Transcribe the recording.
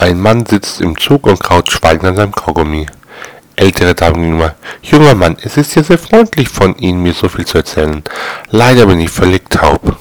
Ein Mann sitzt im Zug und kaut schweigend an seinem Kaugummi. Ältere Dame gegenüber. Junger Mann, es ist ja sehr freundlich von Ihnen, mir so viel zu erzählen. Leider bin ich völlig taub.